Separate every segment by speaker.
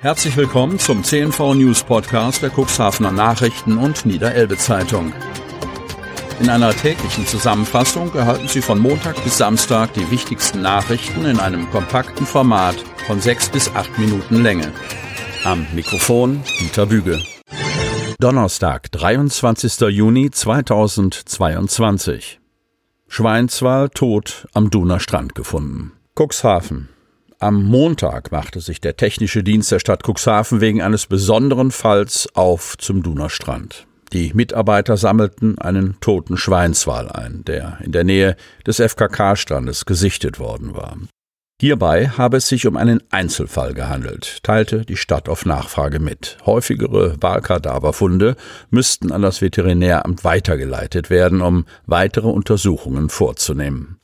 Speaker 1: Herzlich willkommen zum CNV News Podcast der Cuxhavener Nachrichten und Niederelbe Zeitung. In einer täglichen Zusammenfassung erhalten Sie von Montag bis Samstag die wichtigsten Nachrichten in einem kompakten Format von sechs bis acht Minuten Länge. Am Mikrofon Dieter Büge. Donnerstag, 23. Juni 2022. Schweinswal tot am Duner Strand gefunden. Cuxhaven. Am Montag machte sich der technische Dienst der Stadt Cuxhaven wegen eines besonderen Falls auf zum Duner Strand. Die Mitarbeiter sammelten einen toten Schweinswal ein, der in der Nähe des FKK-Strandes gesichtet worden war. Hierbei habe es sich um einen Einzelfall gehandelt, teilte die Stadt auf Nachfrage mit. Häufigere Wahlkadaverfunde müssten an das Veterinäramt weitergeleitet werden, um weitere Untersuchungen vorzunehmen.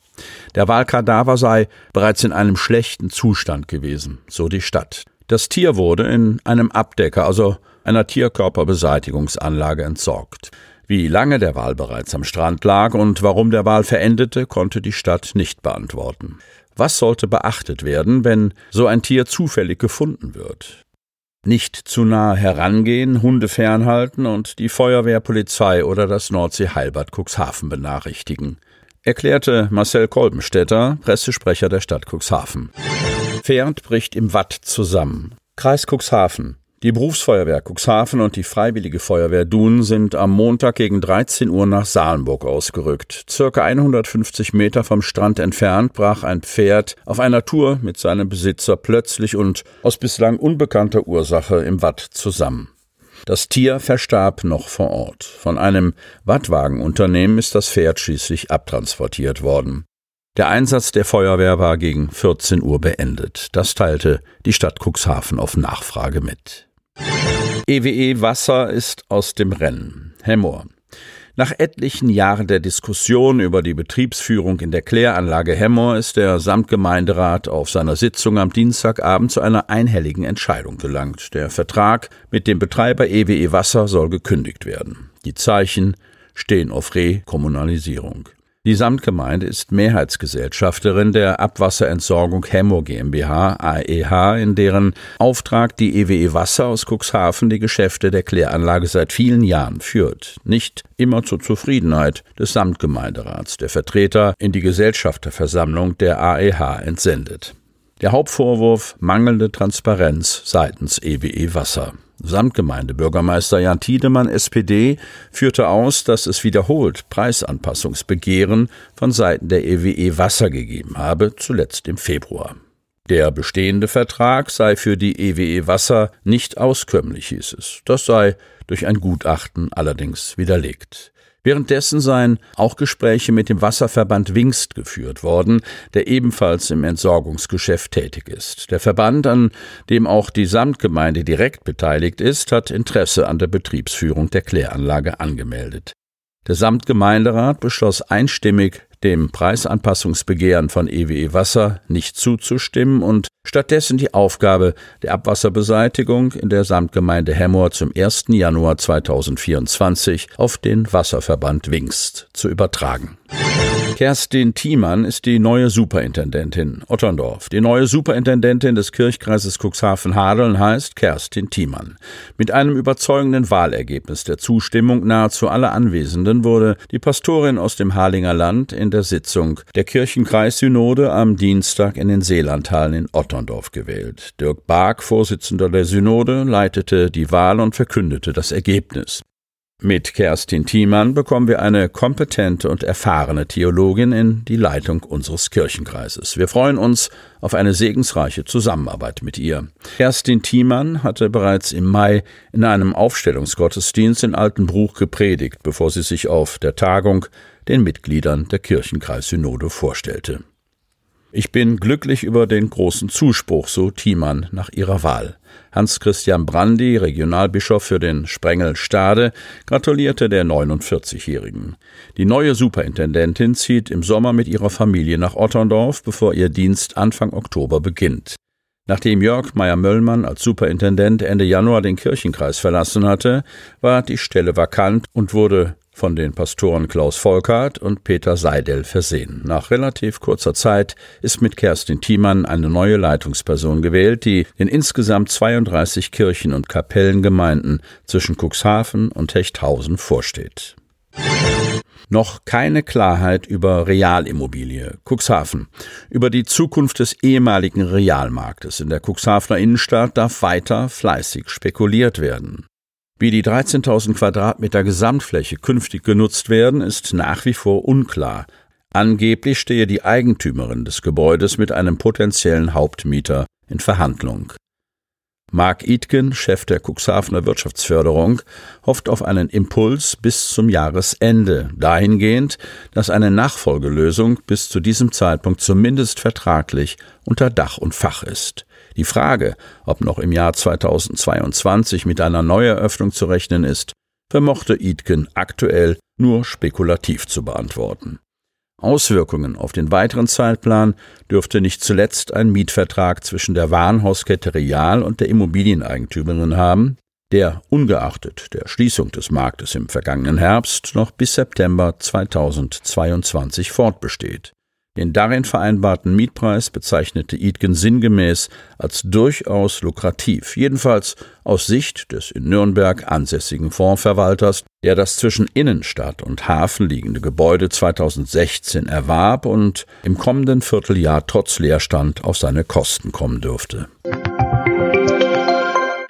Speaker 1: Der Wahlkadaver sei bereits in einem schlechten Zustand gewesen, so die Stadt. Das Tier wurde in einem Abdecker, also einer Tierkörperbeseitigungsanlage, entsorgt. Wie lange der Wal bereits am Strand lag und warum der Wal verendete, konnte die Stadt nicht beantworten. Was sollte beachtet werden, wenn so ein Tier zufällig gefunden wird? Nicht zu nah herangehen, Hunde fernhalten und die Feuerwehr, Polizei oder das Nordsee Heilbad Cuxhaven benachrichtigen erklärte Marcel Kolbenstädter, Pressesprecher der Stadt Cuxhaven. Pferd bricht im Watt zusammen. Kreis Cuxhaven. Die Berufsfeuerwehr Cuxhaven und die Freiwillige Feuerwehr Dun sind am Montag gegen 13 Uhr nach Salenburg ausgerückt. Circa 150 Meter vom Strand entfernt brach ein Pferd auf einer Tour mit seinem Besitzer plötzlich und aus bislang unbekannter Ursache im Watt zusammen. Das Tier verstarb noch vor Ort. Von einem Wattwagenunternehmen ist das Pferd schließlich abtransportiert worden. Der Einsatz der Feuerwehr war gegen 14 Uhr beendet. Das teilte die Stadt Cuxhaven auf Nachfrage mit. EWE e Wasser ist aus dem Rennen. Hemmoor. Nach etlichen Jahren der Diskussion über die Betriebsführung in der Kläranlage Hemmer ist der Samtgemeinderat auf seiner Sitzung am Dienstagabend zu einer einhelligen Entscheidung gelangt. Der Vertrag mit dem Betreiber EWE e Wasser soll gekündigt werden. Die Zeichen stehen auf Rekommunalisierung. Die Samtgemeinde ist Mehrheitsgesellschafterin der Abwasserentsorgung Hemmo GmbH AEH, in deren Auftrag die EWE e Wasser aus Cuxhaven die Geschäfte der Kläranlage seit vielen Jahren führt. Nicht immer zur Zufriedenheit des Samtgemeinderats, der Vertreter in die Gesellschafterversammlung der AEH entsendet. Der Hauptvorwurf mangelnde Transparenz seitens EWE e Wasser. Samtgemeindebürgermeister Jan Tiedemann, SPD, führte aus, dass es wiederholt Preisanpassungsbegehren von Seiten der EWE e Wasser gegeben habe, zuletzt im Februar. Der bestehende Vertrag sei für die EWE e Wasser nicht auskömmlich, hieß es. Das sei durch ein Gutachten allerdings widerlegt. Währenddessen seien auch Gespräche mit dem Wasserverband Wingst geführt worden, der ebenfalls im Entsorgungsgeschäft tätig ist. Der Verband, an dem auch die Samtgemeinde direkt beteiligt ist, hat Interesse an der Betriebsführung der Kläranlage angemeldet. Der Samtgemeinderat beschloss einstimmig, dem Preisanpassungsbegehren von EWE e Wasser nicht zuzustimmen und stattdessen die Aufgabe der Abwasserbeseitigung in der Samtgemeinde Hemmoor zum 1. Januar 2024 auf den Wasserverband Wingst zu übertragen. Kerstin Thiemann ist die neue Superintendentin Otterndorf. Die neue Superintendentin des Kirchkreises Cuxhaven-Hadeln heißt Kerstin Thiemann. Mit einem überzeugenden Wahlergebnis der Zustimmung nahezu aller Anwesenden wurde die Pastorin aus dem Harlinger Land in der Sitzung der Kirchenkreissynode am Dienstag in den Seelandhallen in Otterndorf gewählt. Dirk Bark, Vorsitzender der Synode, leitete die Wahl und verkündete das Ergebnis. Mit Kerstin Thiemann bekommen wir eine kompetente und erfahrene Theologin in die Leitung unseres Kirchenkreises. Wir freuen uns auf eine segensreiche Zusammenarbeit mit ihr. Kerstin Thiemann hatte bereits im Mai in einem Aufstellungsgottesdienst in Altenbruch gepredigt, bevor sie sich auf der Tagung den Mitgliedern der Kirchenkreissynode vorstellte. Ich bin glücklich über den großen Zuspruch, so Thiemann nach ihrer Wahl. Hans-Christian Brandi, Regionalbischof für den Sprengel Stade, gratulierte der 49-Jährigen. Die neue Superintendentin zieht im Sommer mit ihrer Familie nach Otterndorf, bevor ihr Dienst Anfang Oktober beginnt. Nachdem Jörg Meyer-Möllmann als Superintendent Ende Januar den Kirchenkreis verlassen hatte, war die Stelle vakant und wurde von den Pastoren Klaus Volkert und Peter Seidel versehen. Nach relativ kurzer Zeit ist mit Kerstin Thiemann eine neue Leitungsperson gewählt, die in insgesamt 32 Kirchen und Kapellengemeinden zwischen Cuxhaven und Hechthausen vorsteht. Noch keine Klarheit über Realimmobilie. Cuxhaven. Über die Zukunft des ehemaligen Realmarktes in der Cuxhavener Innenstadt darf weiter fleißig spekuliert werden. Wie die 13.000 Quadratmeter Gesamtfläche künftig genutzt werden, ist nach wie vor unklar. Angeblich stehe die Eigentümerin des Gebäudes mit einem potenziellen Hauptmieter in Verhandlung. Mark Itgen, Chef der Cuxhavener Wirtschaftsförderung, hofft auf einen Impuls bis zum Jahresende, dahingehend, dass eine Nachfolgelösung bis zu diesem Zeitpunkt zumindest vertraglich unter Dach und Fach ist. Die Frage, ob noch im Jahr 2022 mit einer Neueröffnung zu rechnen ist, vermochte Itgen aktuell nur spekulativ zu beantworten. Auswirkungen auf den weiteren Zeitplan dürfte nicht zuletzt ein Mietvertrag zwischen der Warenhauskette Real und der Immobilieneigentümerin haben, der ungeachtet der Schließung des Marktes im vergangenen Herbst noch bis September 2022 fortbesteht. Den darin vereinbarten Mietpreis bezeichnete Idgen sinngemäß als durchaus lukrativ, jedenfalls aus Sicht des in Nürnberg ansässigen Fondsverwalters, der das zwischen Innenstadt und Hafen liegende Gebäude 2016 erwarb und im kommenden Vierteljahr trotz Leerstand auf seine Kosten kommen dürfte.